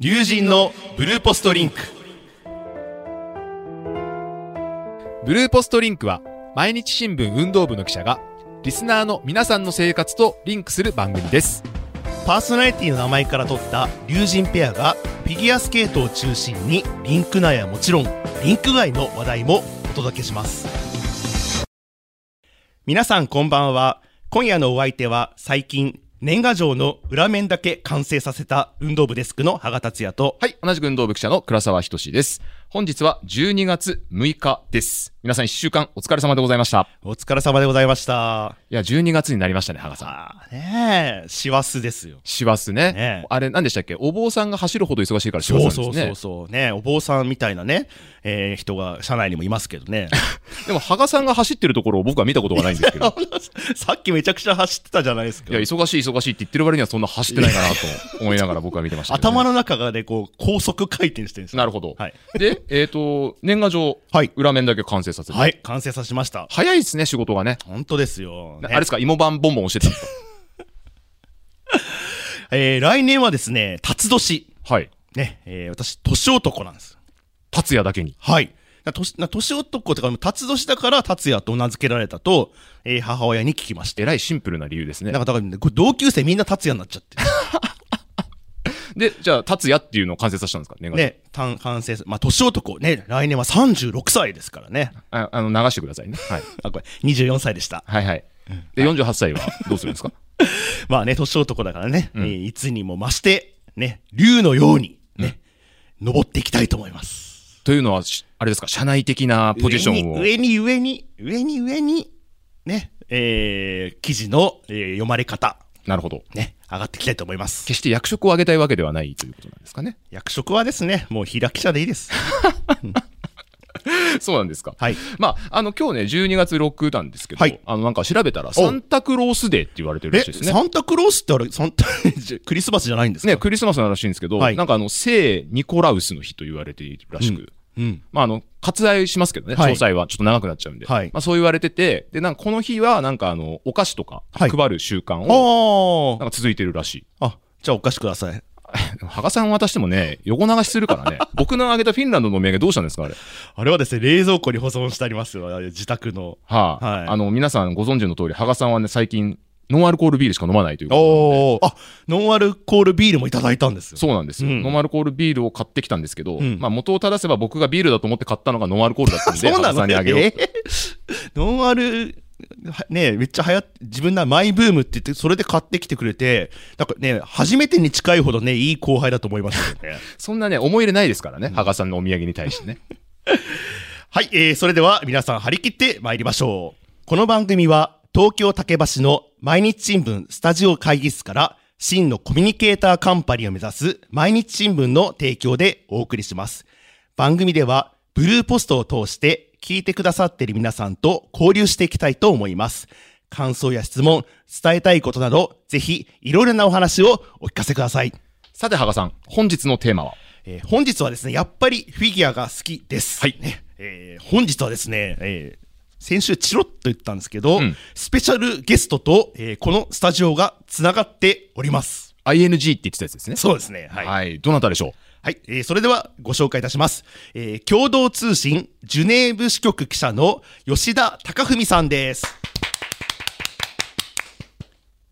龍神のブルーポストリンク。ブルーポストリンクは毎日新聞運動部の記者がリスナーの皆さんの生活とリンクする番組です。パーソナリティの名前から取った龍神ペアがフィギュアスケートを中心にリンク内はもちろんリンク外の話題もお届けします。皆さんこんばんは。今夜のお相手は最近年賀状の裏面だけ完成させた運動部デスクの羽賀達也とはい同じく運動部記者の倉沢仁です。本日は12月6日です。皆さん1週間お疲れ様でございました。お疲れ様でございました。いや12月になりましたね羽賀さん。ああねえ。師走ですよ。師走ね。ねえ。あれ何でしたっけ？お坊さんが走るほど忙しいから師走そなんですねう。そうそうそうね。お坊さんみたいなね、えー人が社内にもいますけどね。でも羽賀さんが走ってるところを僕は見たことがないんですけど。さっきめちゃくちゃ走ってたじゃないですか。いや忙しい忙しいって言ってる割にはそんな走ってないかなと思いながら僕は見てましたね、頭の中がねこう高速回転してるんですよ。なるほど、はい。でえっ、と年賀状はい。裏面だけ完成させて、はい。完成させました。早いですね仕事がね。本当ですよ、ねあれですか芋版ボンボン押して。たんですえー来年はですね辰年。かはい。ね、えー私年男なんです。達也だけに。はい。な年な年男とか辰年だから達也と名付けられたと、えー母親に聞きました。えらいシンプルな理由ですね。なんかだから同級生みんな達也になっちゃって でじゃあ達也っていうのを完成させたんですか？ね、単完成す、まあ、年男、ね、来年は36歳ですからね。ああの流してくださいね。はい。あ、これ、24歳でした。はいはい。で48歳はどうするんですか？まあね、年男だからね、うん。えーいつにも増して、ね、竜のように、ね、登っていきたいと思います。というのはしあれですか？社内的なポジションを。上に、上に、上に、上に、上に、ね、えー、記事の、えー読まれ方、なるほど。ね、上がっていきたいと思います。決して役職を上げたいわけではないということなんですかね役職はですね、もう開き者でいいです。そうなんですかはい。まあ、あの、今日ね、12月6なんですけど、はいあの、なんか調べたら、サンタクロースデーって言われてるらえ、しいですね。サンタクロースってあれ、サンタ、クリスマスじゃないんですか？ね、クリスマスのらしいんですけど、はいなんかあの、聖ニコラウスの日と言われているらしく、うん。まあ、あの、割愛しますけどね、はい詳細はちょっと長くなっちゃうんで、はいまあ、そう言われてて、で、なんかこの日は、なんかあの、お菓子とかはい配る習慣を、あなんか続いてるらしい。あ。あ、じゃあお貸しください。でも羽賀さん渡してもね、横流しするからね、僕のあげたフィンランドのお土産どうしたんですか、あれ。あれはですね、冷蔵庫に保存してありますよ。自宅の。はあ、はいあの、皆さんご存知の通り、羽賀さんはね、最近、ノンアルコールビールしか飲まないということ。あ、ノンアルコールビールもいただいたんですよ。そうなんですよ、うんノンアルコールビールを買ってきたんですけど、うんまあ元を正せば僕がビールだと思って買ったのがノンアルコールだったんで、そうなさのんにあげようと。え ーノンアル、はねめっちゃ流行って、自分なマイブームって言って、それで買ってきてくれて、なんかね、初めてに近いほどね、いい後輩だと思いましたよね。そんなね、思い入れないですからね、羽賀さんのお土産に対してね。はい、えー、それでは皆さん張り切って参りましょう。この番組は東京竹橋の毎日新聞スタジオ会議室から真のコミュニケーターカンパニーを目指す毎日新聞の提供でお送りします。番組ではブルーポストを通して聞いてくださっている皆さんと交流していきたいと思います。感想や質問、伝えたいことなど、ぜひいろいろなお話をお聞かせください。さて、羽賀さん、本日のテーマは？えー本日はですね、やっぱりフィギュアが好きです。はいねえー本日はですね、えー先週チロッと言ったんですけど、うんスペシャルゲストと、えーこのスタジオがつながっております。ING って言ってたやつですね。そうですね。はい。はい。どなたでしょはい、えーそれではご紹介いたします。えー共同通信ジュネーブ支局記者の吉田貴文さんです。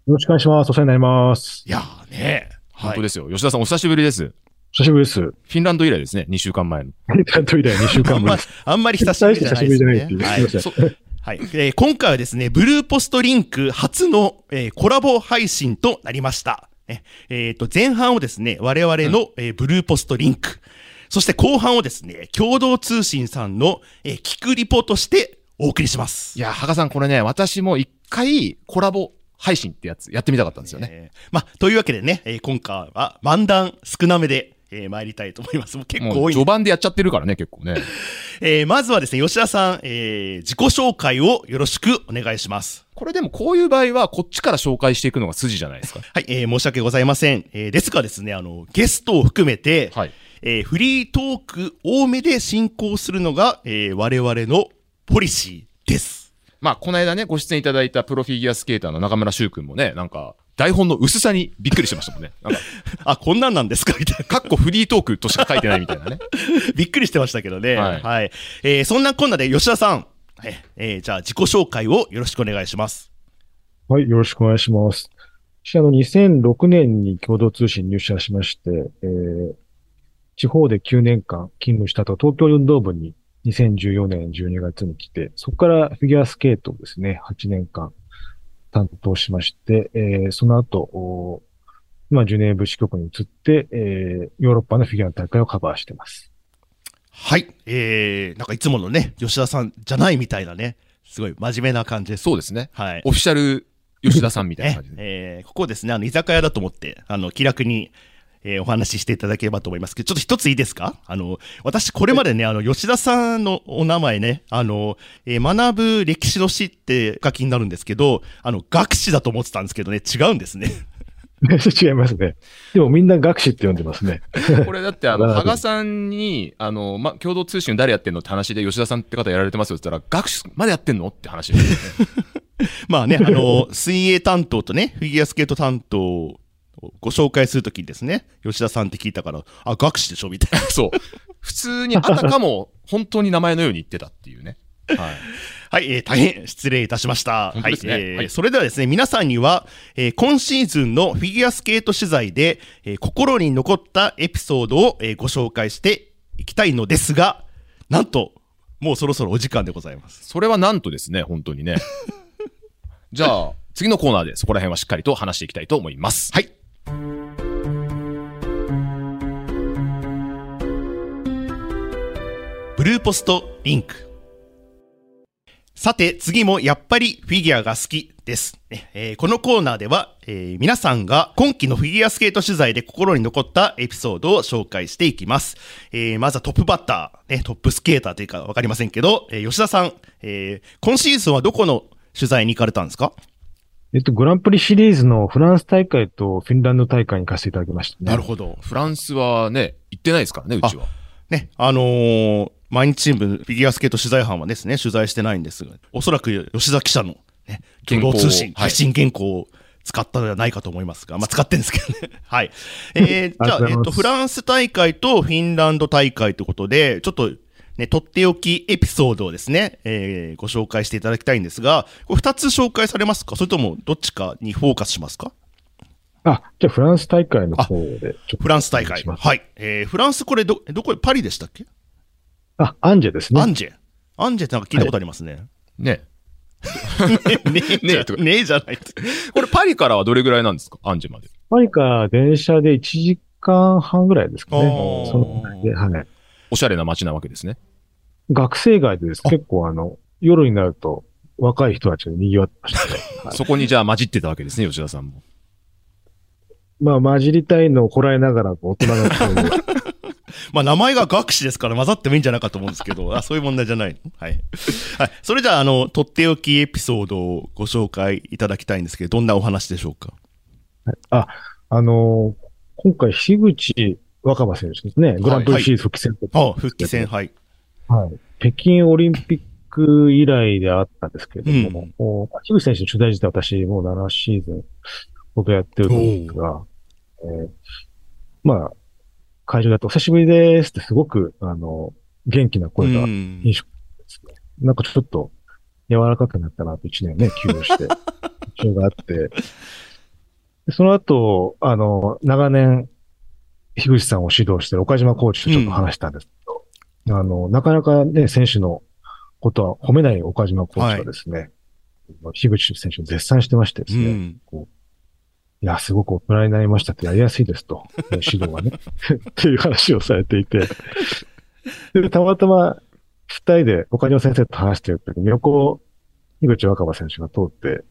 よろしくお願いします。お世話になります。いやーね、う、はい本当ですよ。吉田さん、お久しぶりです。久しぶりです。フィンランド以来ですね、2週間前の。ちゃんと以来2週間ぶりです。あんまり久しぶりじゃないです久しぶりじゃないっていうね。すいはい、えー今回はですね、ブルーポストリンク初の、えーコラボ配信となりました。ねえーと、前半をですね、我々の、えーブルーポストリンク、そして後半をですね、共同通信さんの、えー聞くリポとしてお送りします。いや、羽賀さん、これね、私も一回コラボ配信ってやつやってみたかったんですよね。えーまあ、というわけでね、えー今回は漫談少なめで、えー参りたいと思います。もう結構多い序盤でやっちゃってるからね、結構ね。えーまずはですね、吉田さん、えー自己紹介をよろしくお願いします。これでもこういう場合は、こっちから紹介していくのが筋じゃないですか。はい、えー申し訳ございません。えーですがですね、あの、ゲストを含めて、はい。えーフリートーク多めで進行するのが、えー我々のポリシーです。まあ、この間ね、ご出演いただいたプロフィギュアスケーターの中村修君もね、なんか、台本の薄さにびっくりしてましたもんね。なんか、あ、こんなんなんですか？みたいな。かっこフリートークとしか書いてないみたいなね。びっくりしてましたけどね。は。はいいえーそんなこんなで吉田さん、ええーじゃあ自己紹介をよろしくお願いします。はい、よろしくお願いします。私、あの、2006年に共同通信入社しまして、えー地方で9年間勤務した後、東京運動部に2014年12月に来て、そこからフィギュアスケートをですね、8年間担当しまして、えーその後、お今、ジュネーブ支局に移って、えーヨーロッパのフィギュアの大会をカバーしてます。はい。えー、なんかいつものね、吉田さんじゃないみたいなね、すごい真面目な感じです。そうですね。はい。オフィシャル吉田さんみたいなね感じで。えーここですね、あの、居酒屋だと思って、あの、気楽に、えーお話ししていただければと思いますけど、ちょっと一ついいですか？あの、私、これまでね、あの、吉田さんのお名前ね、あの、えー学ぶ歴史の史って書きになるんですけど、あの、学士だと思ってたんですけどね、違うんですね。違いますね。でもみんな学士って呼んでますね。これだって、あの、羽賀さんに、あの、ま、共同通信誰やってんのって話で、吉田さんって方やられてますよって言ったら、学士までやってんのって話ですよね。まあね、あの、水泳担当とね、フィギュアスケート担当をご紹介するときにですね、吉田さんって聞いたから、あ、学士でしょみたいな。そう。普通にあたかも、本当に名前のように言ってたっていうね。はい。はい、えー大変失礼いたしました。ねはい、えーはいそれではですね、皆さんには、えー今シーズンのフィギュアスケート取材で、えー心に残ったエピソードを、えーご紹介していきたいのですが、なんと、もうそろそろお時間でございます。それはなんとですね、本当にね。じゃあ、次のコーナーでそこら辺はしっかりと話していきたいと思います。はい。ブルーポストリンク。さて、次もやっぱりフィギュアが好きです。えーこのコーナーでは、えー皆さんが今期のフィギュアスケート取材で心に残ったエピソードを紹介していきます。えーまずはトップバッター、ね、トップスケーターというかわかりませんけど、え吉田さん、え今シーズンはどこの取材に行かれたんですか？えっと、グランプリシリーズのフランス大会とフィンランド大会に行かせていただきましたね。なるほど。フランスはね、行ってないですからね、うちは。ね、あのー毎日新聞フィギュアスケート取材班はですね、取材してないんですが、おそらく吉田記者の、ね、共同通信、原稿をはい発信原稿を使ったのではないかと思いますが、まあ、使ってるんですけどね。はい。えー、じゃあ、えっと、フランス大会とフィンランド大会ということで、ちょっと、ね、とっておきエピソードをですね、えーご紹介していただきたいんですが、これ二つ紹介されますか？それともどっちかにフォーカスしますか？あ、じゃあフランス大会の方でちょっとフランス大会。はい。えー、フランスこれど、どこ、パリでしたっけ、あ、アンジェですね。アンジェ。アンジェってなんか聞いたことありますね。ね。ねえ、ねえとかねえじゃない。これパリからはどれぐらいなんですか？アンジェまで。パリから電車で1時間半ぐらいですかね。そのぐらいで、はい。おしゃれな街なわけですね。学生街でです。結構あの、夜になると若い人たちで賑わってましたね。はいそこにじゃあ混じってたわけですね、吉田さんも。まあ、混じりたいのをこらえながら大人の まあ名前が学士ですから混ざってもいいんじゃないかと思うんですけど、あそういう問題じゃないの？はい。はい。それじゃあ、あの、とっておきエピソードをご紹介いただきたいんですけど、どんなお話でしょうか？あ、あのー今回、樋口若葉選手ですね。グランプリシリーズ復帰戦とあ復帰戦、はい。はい。北京オリンピック以来であったんですけれども、もう樋口選手の取材自体私もう7シーズンほどやってると思うんですが、えーまあ、会場だとお久しぶりですってすごく、あの、元気な声がうん印象ですね。なんかちょっと柔らかくなったなと一年ね、休養して、印象があって、でその後、あの、長年、樋口さんを指導してる岡島コーチとちょっと話したんですけど、あの、なかなかね、選手のことは褒めない岡島コーチがですね、樋口選手を絶賛してましてですね、うん。いや、すごく大人になりましたってやりやすいですと、えー指導がね。っていう話をされていて。で、たまたま二人で岡島先生と話してる時に横を井口若葉選手が通って、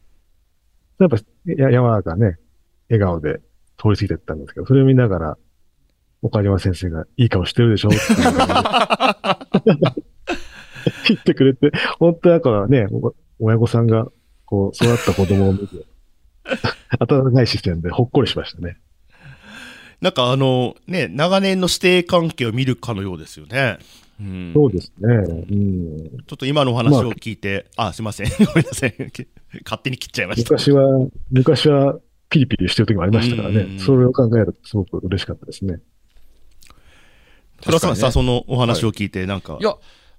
やっぱや柔らかね、笑顔で通り過ぎてったんですけど、それを見ながら、岡島先生がいい顔してるでしょって 言ってくれて、本当だからね、お親御さんがこう育った子供を見て、温かい視線でほっこりしましたね。なんかあの、ね、長年の師弟関係を見るかのようですよね。うん。そうですね。うん。ちょっと今のお話を聞いて、あ、すいません。ごめんなさい。勝手に切っちゃいました。昔は、昔はピリピリしてる時もありましたからね。それを考えるとすごく嬉しかったですね。倉さそのお話を聞いて、なんか、いや、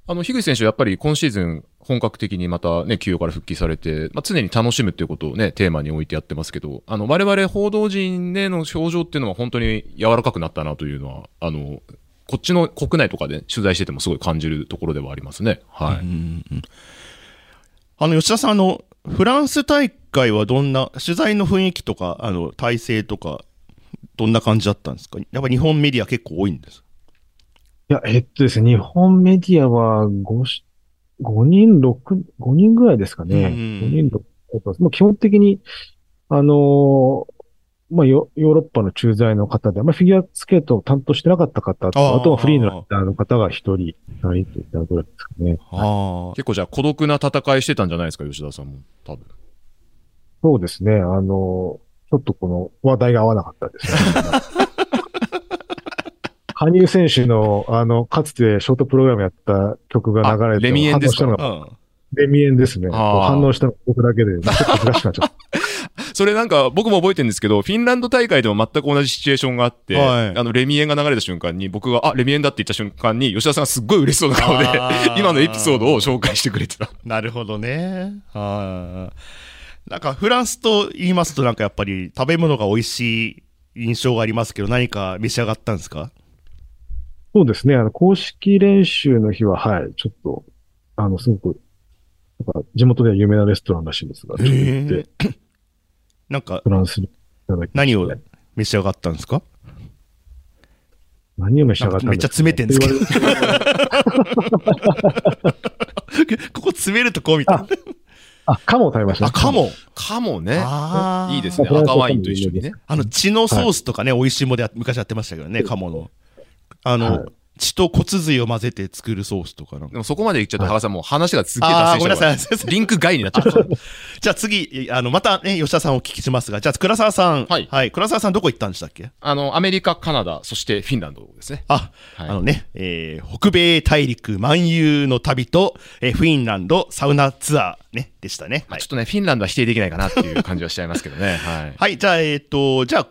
あの、樋口選手はやっぱり今シーズン本格的にまたね、休養から復帰されて、まあ、常に楽しむっていうことをね、テーマに置いてやってますけど、あの、我々報道陣での表情っていうのは本当に柔らかくなったなというのは、あの、こっちの国内とかで取材しててもすごい感じるところではありますね。はい。うんうんあの、吉田さん、あの、フランス大会はどんな、取材の雰囲気とか、あの、体制とか、どんな感じだったんですか？やっぱ日本メディア結構多いんですいや、えっとですね、日本メディアは5し、5人、6、5人ぐらいですかね。うんうん5人、6もう基本的に、あのーまあヨ、ヨーロッパの駐在の方で、まあ、フィギュアスケートを担当してなかった方と、あとはフリーのライターの方が1人、2人といったぐらいですかね。ああ。結構じゃあ孤独な戦いしてたんじゃないですか、吉田さんも。多分。そうですね、あのーちょっとこの話題が合わなかったですね。羽生選手の、あの、かつてショートプログラムやった曲が流れて、あレミエンですか？うん。レミエンですね。反応したのが僕だけで、ちょっと難しくなっちゃった。それなんか僕も覚えてるんですけど、フィンランド大会でも全く同じシチュエーションがあって、はいあの、レミエンが流れた瞬間に、僕が、あ、レミエンだって言った瞬間に、吉田さんがすっごい嬉しそうな顔で 今のエピソードを紹介してくれてた。なるほどね。はい。なんかフランスと言いますとなんかやっぱり食べ物が美味しい印象がありますけど何か召し上がったんですか？そうですね。あの、公式練習の日は、はい、ちょっと、あの、すごく、なんか地元では有名なレストランらしいんですが、ちょっと行って、なんかフランスにいただきました何を召し上がったんですか？何を召し上がったんめっちゃ詰めてんですけど ここ詰めるとこうみたいな。あ、カモを食べました、あ、カ。モ。かもね。いいですね。赤ワインと一緒にね。あの血のソースとかね、美味しいものでや昔やってましたけどね、カモの。あの、はい血と骨髄を混ぜて作るソースとかでもそこまで言っちゃうと、羽賀さんもう話がすっげえあー脱線しちゃうからごめんなさいすいませんリンク外になっちゃう。じゃあ次、あの、またね、吉田さんをお聞きしますが、じゃあ、倉沢さん。はい倉沢さんどこ行ったんでしたっけ？あの、アメリカ、カナダ、そしてフィンランドですね。あ、はいあのね、えー北米大陸漫遊の旅と、えーフィンランドサウナツアーね、でしたね。はいまあちょっとね、フィンランドは否定できないかなっていう感じはしちゃいますけどね。はい。はい、じゃあ、えっ、と、じゃあ、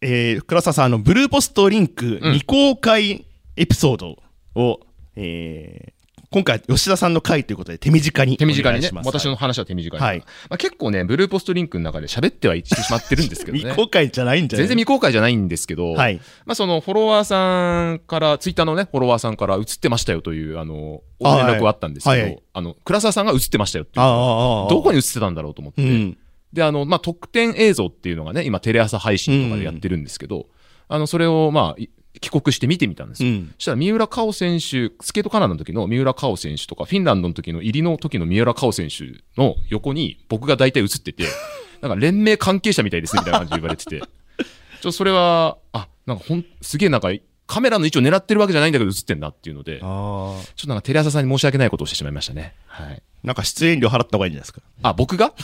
えー、倉沢さん、あの、ブルーポストリンクうん未公開エピソードを、えー今回、吉田さんの回ということで手短に手短にね。私の話は手短に。はいまあ、結構ね、ブルーポストリンクの中で喋ってはいってしまってるんですけどね 未。公開じゃないんじゃない？全然未公開じゃないんですけど、はい。まあそのフォロワーさんから、ツイッターのね、フォロワーさんから映ってましたよという、あの、ご連絡はあったんですけど、はいはいあの、倉沢さんが映ってましたよっていうあ。あ、どこに映ってたんだろうと思って。うん。で、あの、まあ、特典映像っていうのがね、今テレ朝配信とかでやってるんですけど、あの、それをまあ、い帰国して見てみたんですよ。うん。そしたら三浦佳生選手、スケートカナダの時の三浦佳生選手とか、フィンランドの時の入りの時の三浦佳生選手の横に僕が大体映ってて、なんか連盟関係者みたいですねみたいな感じで言われてて、ちょっとそれは、あ、なんかほん、すげえなんか、カメラの位置を狙ってるわけじゃないんだけど映ってんなっていうので、ちょ。っとなんかテレ朝さんに申し訳ないことをしてしまいましたね。はい。なんか出演料払った方がいいんじゃないですか。あ、僕が？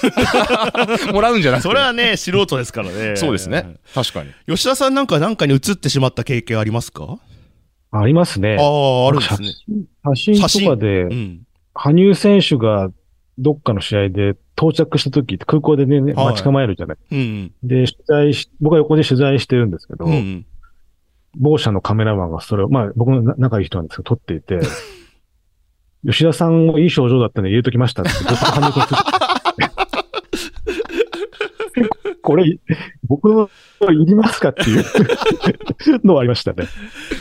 もらうんじゃなくて。それはね、素人ですからね。そうですね。。確かに。吉田さんなんかなんかに映ってしまった経験ありますか？ありますね。ああ、あるんですね。写真写真とかで、うん。羽生選手がどっかの試合で到着した時って空港でね、はい待ち構えるじゃない。うん。で、取材し、僕は横で取材してるんですけど、うん。某社のカメラマンがそれを、まあ僕のな仲いい人なんですけど、撮っていて、吉田さんもいい症状だったんで入れときましたって、これ、僕のいりますかっていう のはありましたね。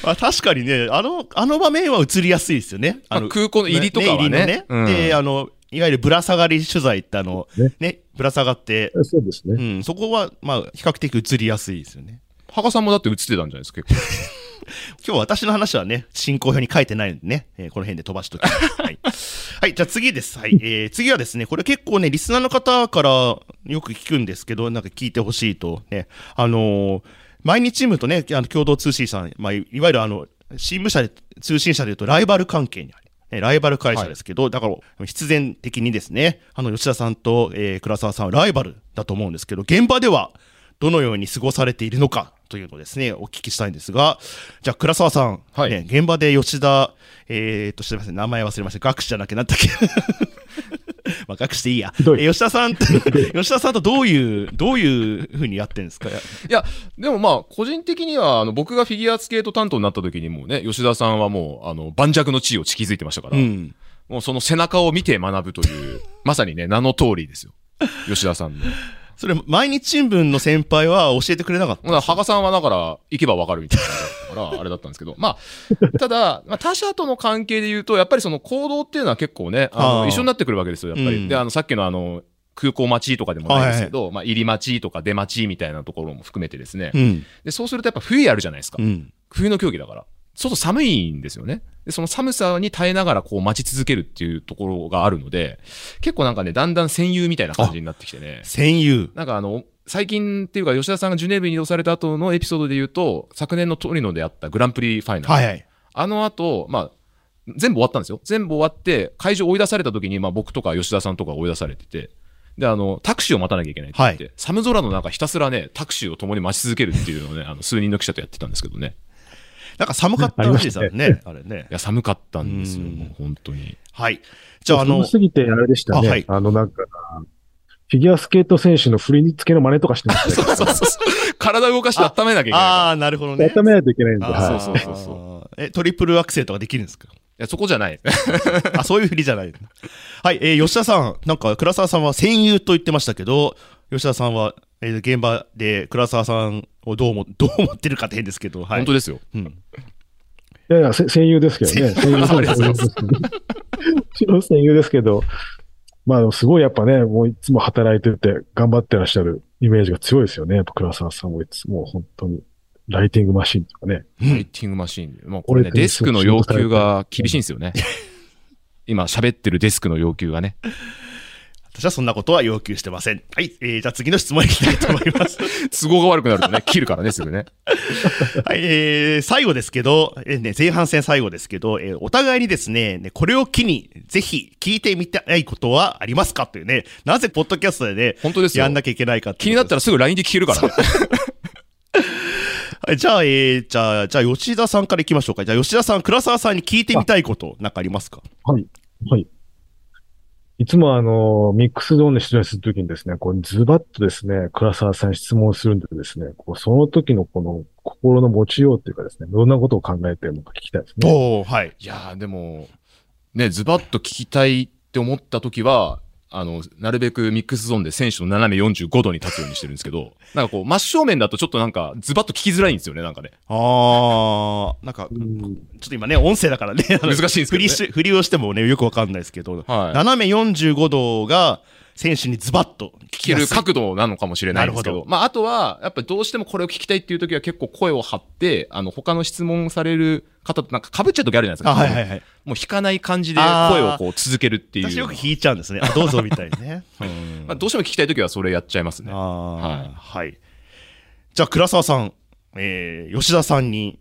あ確かにね、あの、あの場面は映りやすいですよね。あの空港の入りとかはね。入りのうんで、あの、いわゆるぶら下がり取材ってあの、ねね、ぶら下がって、そうですね。うん、そこは、まあ、比較的映りやすいですよね。羽賀さんもだって映ってたんじゃないですか、結構。今日私の話はね、進行表に書いてないんでね、えーこの辺で飛ばしときます。はい。はい、じゃあ次です。はい。えー次はですね、これ結構ね、リスナーの方からよく聞くんですけど、なんか聞いてほしいと、ね、あのー毎日チームとね、あの共同通信さん、まあ、いいわゆるあの、新聞社で、通信社でいうとライバル関係にある。ねライバル会社ですけど、だから必然的にですね、あの吉田さんと、えー倉沢さんはライバルだと思うんですけど、現場ではどのように過ごされているのかというのをですね、お聞きしたいんですが、じゃあ倉沢さん、はいね、現場で吉田、えー、と、すみません、名前忘れました。学士じゃなきゃなんだっけ まあ、隠していいや。吉田さんと、吉田さんとどういう、どういう風にやってんですか？いや、でもまあ、個人的には、あの、僕がフィギュアスケート担当になった時にもうね、吉田さんはもう、あの、盤石の地位を築いてましたから、うん。もうその背中を見て学ぶという、まさにね、名の通りですよ。吉田さんの。それ、毎日新聞の先輩は教えてくれなかっただから、羽賀さんはだから、行けばわかるみたいな感じだったから、あれだったんですけど、まあ、ただ、まあ、他者との関係で言うと、やっぱりその行動っていうのは結構ね、あの、はあ一緒になってくるわけですよ、やっぱり。うんで、あの、さっきのあの、空港待ちとかでもないですけど、まあ、入り待ちとか出待ちみたいなところも含めてですね。うん。で、そうするとやっぱ冬やるじゃないですか。うん。冬の競技だから。外寒いんですよね。で、その寒さに耐えながらこう待ち続けるっていうところがあるので、結構なんかね、だんだん戦友みたいな感じになってきてね。戦友。なんかあの、最近っていうか吉田さんがジュネーブに移動された後のエピソードで言うと、昨年のトリノであったグランプリファイナル。はいはい。あの後、まあ、全部終わったんですよ。全部終わって、会場追い出された時に、まあ僕とか吉田さんとか追い出されてて、で、あの、タクシーを待たなきゃいけないって言って、寒空の中ひたすらね、タクシーを共に待ち続けるっていうのをね、あの、数人の記者とやってたんですけどね。なんか寒かったらしいですよね。あれねい。や、寒かったんですよ、うんもう本当に。はい。じゃあ、あの寒、すぎてあれでしたね。あはいあの、なんか、フィギュアスケート選手の振り付けの真似とかしてました そうそうそうそう。体動かして温めなきゃいけない。ああ、なるほどね。ね。温めないといけないんで、はい。そうそうそうそえ、トリプルアクセルとかできるんですか？いや、そこじゃない。あ、そういう振りじゃない。はい、えー吉田さん、なんか、倉沢さんは戦友と言ってましたけど、吉田さんは、えー現場で倉沢さんをどうも、どう思ってるかって変ですけど、はい。本当ですよ。うん。いやいや、せ戦友ですけどね。戦友ですけど。もちろん戦友ですけど、まあ、すごいやっぱね、もういつも働いてて頑張ってらっしゃるイメージが強いですよね。やっぱ倉沢さんもいつも本当に、ライティングマシンとかね。ライティングマシーンで。もうこれね、これデスクの要求が厳しいんですよね。今喋ってるデスクの要求がね。私はそんなことは要求してません。はい、えーじゃあ次の質問いきたいと思います。都合が悪くなるとね、切るからね、すぐね。はい、えー最後ですけど、えーね、前半戦最後ですけど、えーお互いにですね、ねこれを機に、ぜひ聞いてみたいことはありますかというね、なぜポッドキャストでね、本当ですよやんなきゃいけないかって気になったら。らすぐ LINE で聞けるからね。はいじゃあ、えーじゃあ、じゃあ、吉田さんから行きましょうか。じゃあ、吉田さん、倉沢さんに聞いてみたいこと、なんかありますか？はい。はい。いつもあの、ミックスゾーンで出演するときにですね、こう、ズバッとですね、倉沢さん質問するんでですね、こうその時のこの心の持ちようっていうかですね、どんなことを考えてるのか聞きたいですね。お、はい。いや、でも、ね、ズバッと聞きたいって思った時は、あの、なるべくミックスゾーンで選手の斜め45度に立つようにしてるんですけど、なんかこう、真正面だとちょっとなんか、ズバッと聞きづらいんですよね、なんかね。あー、なんか、うん。ちょっと今ね、音声だからね、難しいんですけどね。振りし振りをしてもね、よくわかんないですけど、はい。斜め45度が選手にズバッと聞聞ける角度なのかもしれないんですけど、なるほまあ、あとは、やっぱりどうしてもこれを聞きたいっていう時は結構声を張って、あの、他の質問される方となんか被っちゃう時あるじゃないですか。あ、はいはいはい。もう引かない感じで声をこう続けるっていう。私よく引いちゃうんですね。あ、どうぞみたいにね。うんまあ、どうしても聞きたい時はそれやっちゃいますね。あはいーはい。じゃあ、倉沢さん、えー、吉田さんに、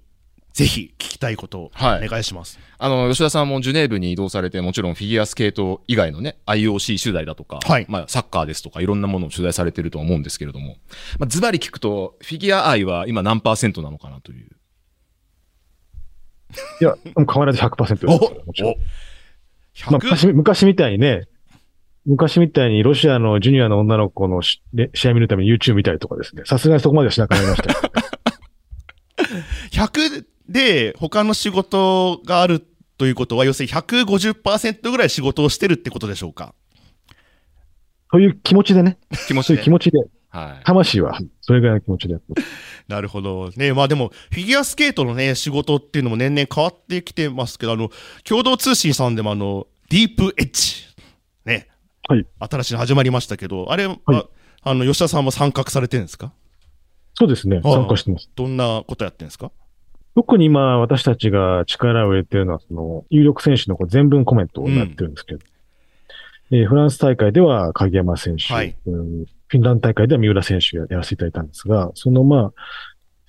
ぜひ聞きたいことをおはい願いします。あの、吉田さんもジュネーブに移動されて、もちろんフィギュアスケート以外のね、IOC 取材だとか、はいまあ、サッカーですとか、いろんなものを取材されてるとは思うんですけれども、まあ、ズバリ聞くと、フィギュア愛は今何パーセントなのかなという。いや、もう変わらず100%ですから。もちろん。まあ、100? 昔、昔みたいにね、昔みたいにロシアのジュニアの女の子の試合見るために YouTube 見たりとかですね。さすがにそこまではしなくなりましたけど。100で他の仕事があるということは、要するに150%ぐらい仕事をしてるってことでしょうか？気そういう気持ちでね。気持ちでそういう気。持ちで。はい。魂は、それぐらいの気持ちでやってます。なるほど。ね、まあでも、フィギュアスケートのね、仕事っていうのも年々変わってきてますけど、あの、共同通信さんでもあの、ディープエッジ、ね、はい。新しいの始まりましたけど、あれ、ああの、吉田さんも参画されてるんですか？そうですね。参加してます。どんなことやってるんですか？特に今私たちが力を入れてるのは、その、有力選手のこう全文コメントをやってるんですけど、えーフランス大会では鍵山選手、はい。うん。フィンランド大会では三浦選手がやらせていただいたんですが、そのまあ、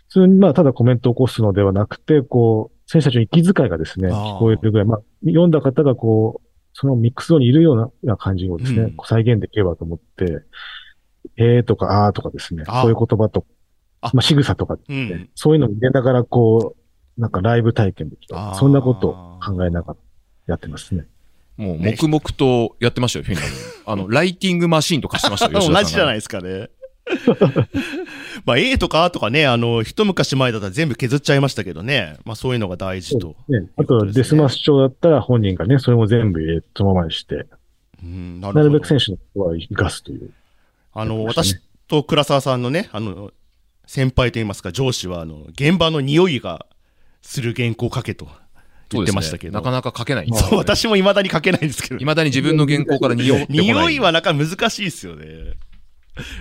普通にまあ、ただコメントを起こすのではなくて、こう、選手たちの息遣いがですね、聞こえるぐらい、まあ、読んだ方がこう、そのミックスゾーンにいるような感じをですね、うん。再現できればと思って、えーとかあーとかですね、あそういう言葉と、あ。まあ、仕草とかねうん。そういうのを入れながら、こう、なんかライブ体験できたそんなことを考えながらやってますね。もう黙々とやってましたよ、フィンランド。あの、ライティングマシーンと貸してましたよ、同じじゃないですかね。まあ A とか A とかね、あの、一昔前だったら全部削っちゃいましたけどね。まあそういうのが大事と。ね、あと、デスマス調だったら本人がね、それも全部そのままにして、うん、ななるべく選手のことは生かすという。あの、私と倉沢さんのね、あの、先輩といいますか、上司は、あの、現場の匂いがする原稿を書けと言ってましたけど。なかなか書けない。そう、私も未だに書けないんですけど。未だに自分の原稿から匂い。匂いはなかなか難しいですよね。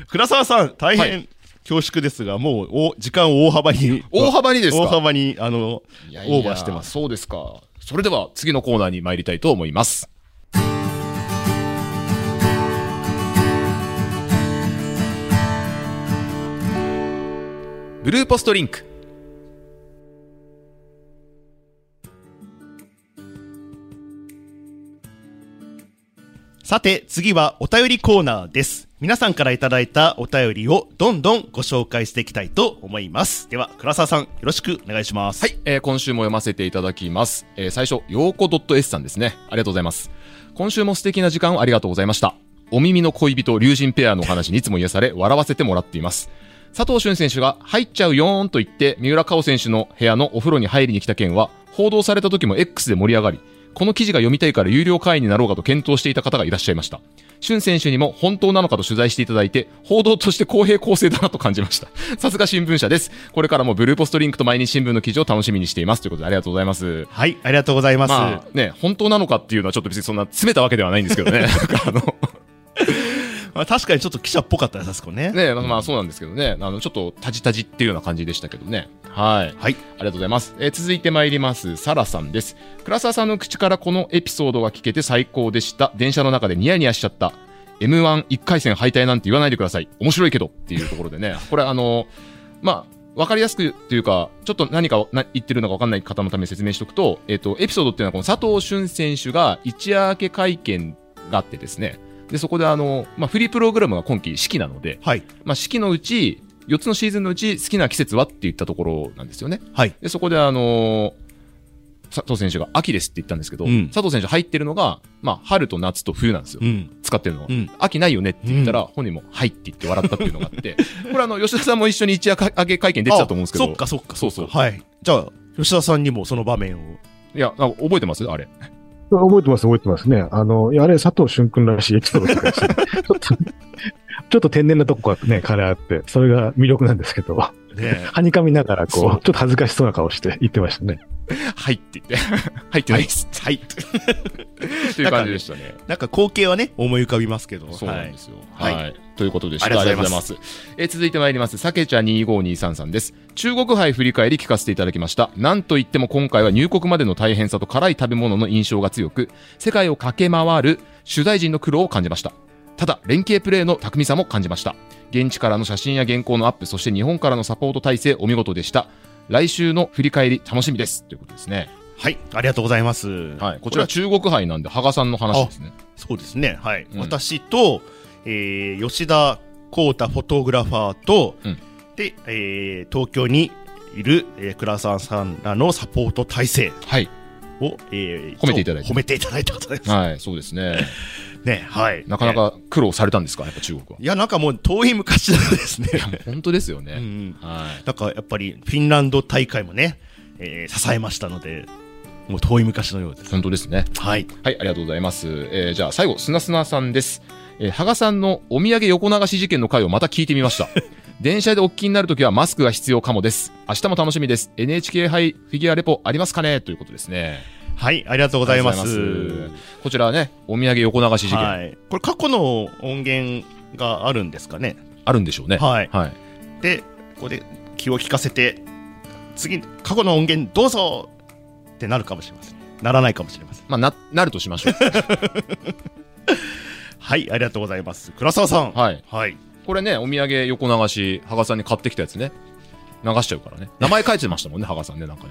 倉沢さん、大は変恐縮ですが、もうお時間を大幅に、大幅にですか？大幅に、あの、いやいやオーバーしてますそうですか。それでは次のコーナーに参りたいと思います。ブルーポストリンク。さて、次はお便りコーナーです。皆さんからいただいたお便りをどんどんご紹介していきたいと思います。では、倉沢さん、よろしくお願いします。はい、えー今週も読ませていただきます。えー最初、ようこ .s さんですね。ありがとうございます。今週も素敵な時間をありがとうございました。お耳の恋人、龍神ペアのお話にいつも癒され、笑わせてもらっています。佐藤俊選手が入っちゃうよーんと言って、三浦佳生選手の部屋のお風呂に入りに来た件は、報道された時も X で盛り上がり、この記事が読みたいから有料会員になろうかと検討していた方がいらっしゃいました。俊選手にも本当なのかと取材していただいて、報道として公平公正だなと感じました。さすが新聞社です。これからもブルーポストリンクと毎日新聞の記事を楽しみにしています。ということでありがとうございます。はい、ありがとうございます。まあね、本当なのかっていうのはちょっと別にそんな詰めたわけではないんですけどね。あの、まあ確かにちょっと記者っぽかったです、あそこね。ね、まあそうなんですけどね、あの、ちょっとタジタジっていうような感じでしたけどね。はい。はい。ありがとうございます。えー続いて参ります。サラさんです。倉沢さんの口からこのエピソードが聞けて最高でした。電車の中でニヤニヤしちゃった。M11 回戦敗退なんて言わないでください。面白いけどっていうところでね。これあの、まあ、わかりやすくっていうか、ちょっと何か言ってるのかわかんない方のために説明しておくと、えっ、と、エピソードっていうのはこの佐藤俊選手が一夜明け会見があってですね。で、そこであの、まあ、フリープログラムが今季四季なので、はい。まあ、四季のうち、4つのシーズンのうち好きな季節はって言ったところなんですよね。はい。で、そこであのー佐藤選手が秋ですって言ったんですけど、うん佐藤選手入ってるのが、まあ、春と夏と冬なんですよ。うん。使ってるのは、うん秋ないよねって言ったら、本人も、はいって言って笑ったっていうのがあって、これあの、吉田さんも一緒に一夜明け会見出てたと思うんですけど、あそっかそっか。そうそうはい。じゃあ、吉田さんにもその場面を。いや、なんか覚えてます？あれ。覚えてます、覚えてますね。あの、いやあれ、佐藤俊君らしいエピソードだったですねちょっと、ちょっと天然なとこがね、彼あって、それが魅力なんですけど、ねはにかみながら、こう、ちょっと恥ずかしそうな顔して言ってましたね。はいって言って、入 ってないです。はい。っていう感じでしたね。なんか光景はね、思い浮かびますけど。そうなんですよ。ははいい。ということでした。ありがとうございますありがとうございます。えー続いて参ります。さけちゃん25233さんです。中国杯振り返り聞かせていただきました。なんといっても今回は入国までの大変さと辛い食べ物の印象が強く、世界を駆け回る取材陣の苦労を感じました。ただ、連携プレーの巧みさも感じました。現地からの写真や原稿のアップ、そして日本からのサポート体制、お見事でした。来週の振り返り楽しみです。ということですね。はい。ありがとうございます。はい。こちら中国杯なんで、羽賀さんの話ですね。そうですね。はい。うん私と、えー吉田光太フォトグラファーと、うんで、えー東京にいる、えー、倉沢さんらのサポート体制はい。を、えー褒めていただいて褒めていただいたことです。はい、そうですね。ね、はい。なかなか苦労されたんですか、やっぱ中国は。いや、なんかもう遠い昔なんですね。本当ですようね。ん。はい。なんかやっぱりフィンランド大会もね、えー支えましたので、もう遠い昔のようです。本当ですね。はい。はい、ありがとうございます。えーじゃあ最後、砂砂さんです。えー、羽賀さんのお土産横流し事件の回をまた聞いてみました。電車でおっきになるときはマスクが必要かもです。明日も楽しみです。NHK 杯フィギュアレポありますかね？ということですね。はい、ありがとうございます。ますこちらはね、お土産横流し事件、はい。これ過去の音源があるんですかね？あるんでしょうね。はい。はい。で、ここで気を利かせて、次、過去の音源どうぞってなるかもしれません。ならないかもしれません。まあ、な、なるとしましょう。はい、ありがとうございます。倉沢さん。はい。はい。これね、お土産横流し、羽賀さんに買ってきたやつね。流しちゃうからね。名前書いてましたもんね、羽賀さんね、なんかね。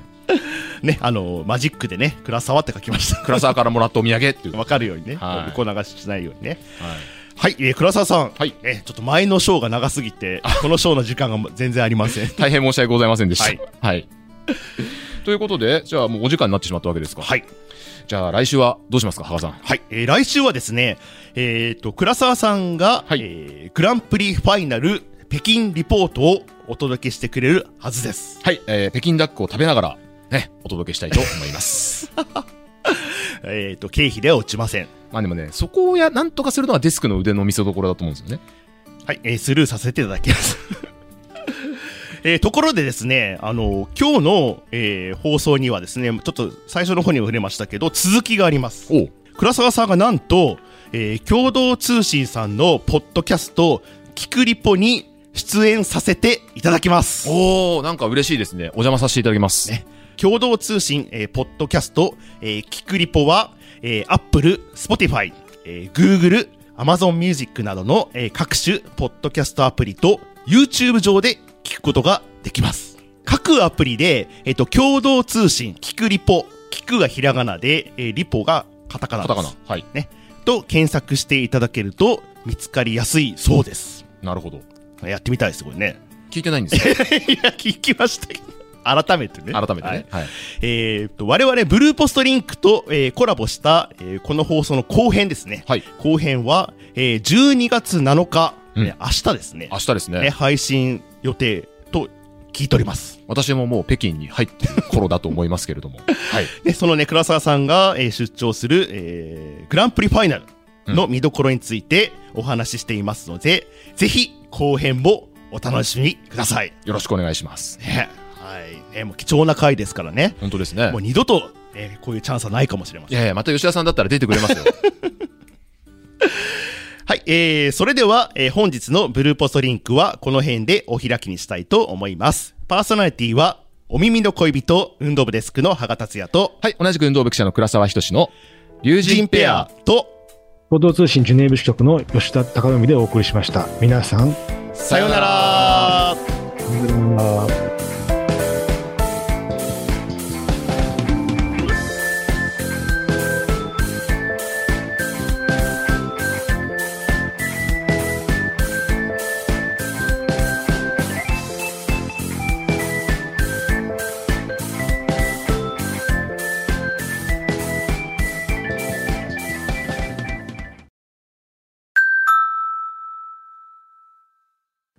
ね、あの、マジックでね、倉沢って書きました。倉沢からもらったお土産っていう。はわかるようにね、はい横流ししないようにね。い。はい、えー、倉沢さん。はい。えーちょっと前のショーが長すぎて、このショーの時間が全然ありません。大変申し訳ございませんでした。はいはい。ということで、じゃあもうお時間になってしまったわけですか。はい。じゃあ来週はどうしますか、羽賀さん。はい。えー来週はですね、えっ、と、倉沢さんが、はいえーグランプリファイナル北京リポートをお届けしてくれるはずです。はい、えー北京ダックを食べながら、ね、お届けしたいと思います。えっ、と、経費では落ちません。まあでもね、そこをや、なんとかするのはデスクの腕の見せ所だと思うんですよね。はい、えースルーさせていただきます。えーところでですね、あの、今日の、えー放送にはですね、ちょっと最初の方にも触れましたけど、続きがあります。倉沢さんがなんと、えー共同通信さんのポッドキャスト、キクリポに出演させていただきます。おーなんか嬉しいですね。お邪魔させていただきます。ね共同通信、えーポッドキャスト、えーキクリポは、えー、Apple、Spotify、えー Google、Amazon Music などの、えー各種ポッドキャストアプリと YouTube 上で聞くことができます。各アプリで、えっ、と、共同通信、キクリポ、キクがひらがなで、えーリポがカタカナです。カタカナ。はい。と検索していただけると見つかりやすいそうです。なるほど。やってみたいです、これね。聞いてないんですよ。いや、聞きましたけど。改めてね。改めてはいね。はい。えーっと、我々、ブルーポストリンクと、えーコラボした、えーこの放送の後編ですね。はい。後編は、えー12月7日、うんね明日ですね明日ですね。ね。配信予定と聞いております。私ももう北京に入ってる頃だと思いますけれども。はい。で、そのね、倉沢さんが、えー出張する、えーグランプリファイナルの見どころについてお話ししていますので、ぜひ後編もお楽しみください。よろしくお願いします。ね。はい。ね、もう貴重な回ですからね。本当ですねもう。二度と、えーこういうチャンスはないかもしれません。いやいや、また吉田さんだったら出てくれますよ。はい、えー、それでは、えー本日のブルーポストリンクはこの辺でお開きにしたいと思います。パーソナリティは、お耳の恋人、運動部デスクの羽賀達也と、はい。同じく運動部記者の倉沢仁の龍神ペア。と、共同通信ジュネーブ支局の吉田隆文でお送りしました。皆さん、さようなら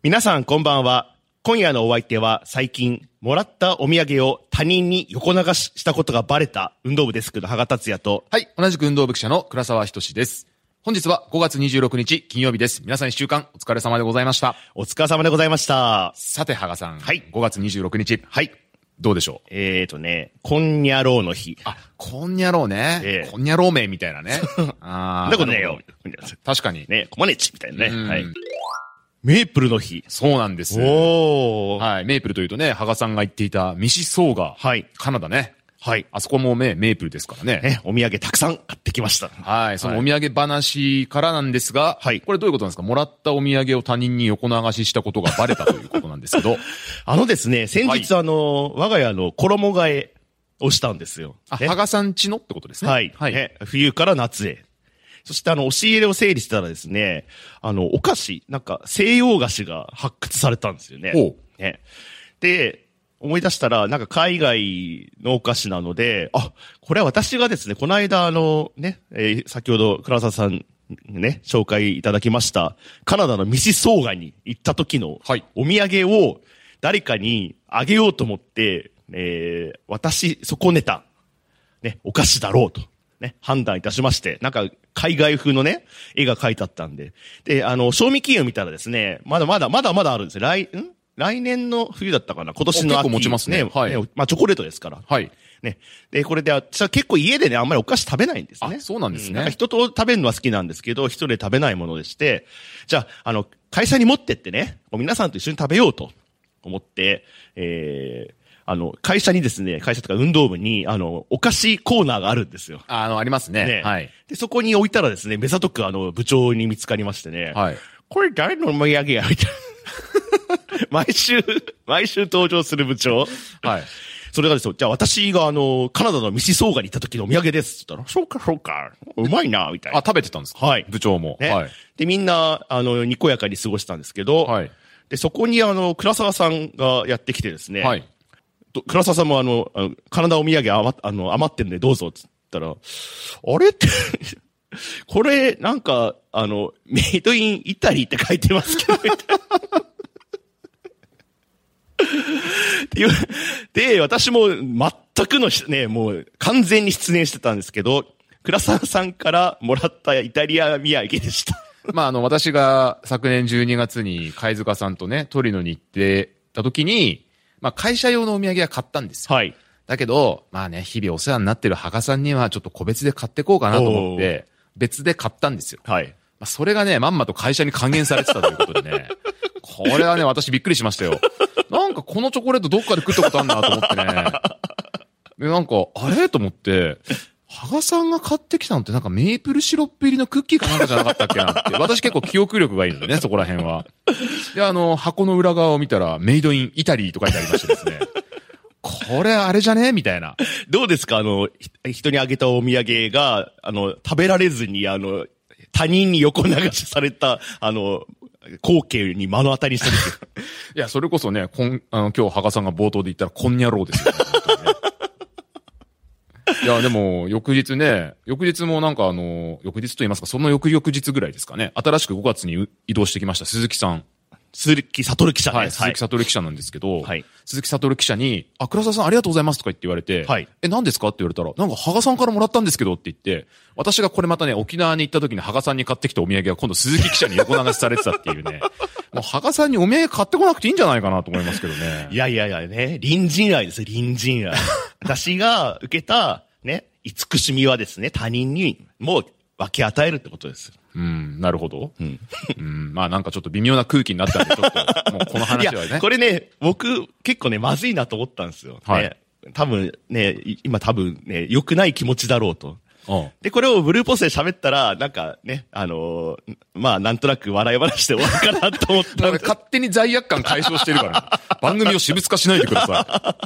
皆さんこんばんは。今夜のお相手は最近、もらったお土産を他人に横流ししたことがバレた運動部デスクの羽賀達也と、はい。同じく運動部記者の倉沢仁です。本日は5月26日金曜日です。皆さん一週間お疲れ様でございました。お疲れ様でございました。さて、羽賀さん。はい5月26日。はい。どうでしょう？えーとね、こんにゃろうの日。あ、こんにゃろうね。ええこんにゃろうめんみたいなね。ああ。だことねえよ確かに。ね、こまねちみたいなうんね。はい。メープルの日。そうなんです。おー。はい。メープルというとね、羽賀さんが言っていたミシソーガ。はい。カナダね。はい。あそこもね、メープルですからね。ね、お土産たくさん買ってきました。はい。そのお土産話からなんですが、はいこれどういうことなんですか？もらったお土産を他人に横流ししたことがバレたということなんですけど。あのですね、先日、あの、我が家の衣替えをしたんですよ。あ、ね羽賀さんちのってことですね。はい。はい。ね冬から夏へ。そしてあの、押し入れを整理したらですね、あの、お菓子、なんか西洋菓子が発掘されたんですよね。ほね。で、思い出したら、なんか海外のお菓子なので、あ、これは私がですね、この間あの、ね、えー先ほど倉沢さんね、紹介いただきました、カナダのミシソーガに行った時の、はいお土産を誰かにあげようと思って、えー私損ねた、ね、お菓子だろうと、ね、判断いたしまして、なんか海外風のね、絵が描いてあったんで。で、あの、賞味期限を見たらですね、まだまだ、まだまだあるんですよ。来、ん？来年の冬だったかな？今年の秋。結構持ちますねはいまあ、チョコレートですから。はい。ね。で、これで、私は結構家でね、あんまりお菓子食べないんですね。あそうなんですねなんか人と食べるのは好きなんですけど、一人で食べないものでして、じゃあ、あの、会社に持ってってね、こう皆さんと一緒に食べようと思って、えー、あの、会社にですね、会社とか運動部に、あの、お菓子コーナーがあるんですよ。あの、ありますね。ねはい。で、そこに置いたらですね、目ざとくあの、部長に見つかりましてね、はい。これ誰のお土産やみたいな。毎週、毎週登場する部長。はい。それがですよ、じゃあ私があの、カナダのミシソーガに行った時のお土産ですって言ったら、そうかそうか、うまいな、みたいあ、な。食べてたんですか？はい部長も。ねはい。で、みんな、あの、にこやかに過ごしたんですけど、はい。で、そこにあの、倉沢さんがやってきてですね、はい。倉沢さんもあの、あのカナダお土産余っあの余ってんでどうぞっつったら、あれ？って、これ、なんか、あの、メイドインイタリーって書いてますけど、みたいな。で、私も全くのね、もう完全に失念してたんですけど、倉沢さんからもらったイタリア土産でした。まあ、あの、私が昨年12月に貝塚さんとね、トリノに行ってた時に、まあ、会社用のお土産は買ったんですよ。はい。だけど、まあね、日々お世話になってる羽賀さんにはちょっと個別で買ってこうかなと思って、別で買ったんですよ。はい。まあ、それがね、まんまと会社に還元されてたということでね、これはね、私びっくりしましたよ。なんかこのチョコレートどっかで食ったことあるなと思ってね。で、なんか、あれ？と思って、羽賀さんが買ってきたのってなんかメープルシロップ入りのクッキーかなんかじゃなかったっけなって。私結構記憶力がいいのでね、そこら辺は。で、あの、箱の裏側を見たら、メイドインイタリーと書いてありましてですね。これあれじゃねみたいな。どうですか？あの、ひ人にあげたお土産が、あの、食べられずに、あの、他人に横流しされた、あの、光景に目の当たりにした時。いや、それこそね、こん、あの、今日、羽賀さんが冒頭で言ったら、こんにゃろうですよ、ね。いや、でも、翌日ね、翌日もなんかあの、翌日と言いますか、その翌々日ぐらいですかね、新しく5月にう移動してきました鈴木さん。鈴木悟記者はい。鈴木悟記者なんですけど、はい鈴木悟記者に、あ、倉沢さんありがとうございますとか言って言われて、はいえ、何ですか？って言われたら、なんか、羽賀さんからもらったんですけどって言って、私がこれまたね、沖縄に行った時に羽賀さんに買ってきたお土産が今度鈴木記者に横流しされてたっていうね、もう羽賀さんにお土産買ってこなくていいんじゃないかなと思いますけどね。いやいやいやね、隣人愛ですよ、隣人愛。私が受けた、ね、慈しみはですね、他人にもう分け与えるってことです。うん、なるほど。うん。うん、まあなんかちょっと微妙な空気になったんで、ちょっと、もうこのい話はねや、。これね、僕、結構ね、まずいなと思ったんですよ。はいね、多分ね、い今多分ね、良くない気持ちだろうと。うんで、これをブルーポストで喋ったら、なんかね、あのーまあ、なんとなく笑い話で終わるかなと思った勝手に罪悪感解消してるから、番組を私物化しないでくださ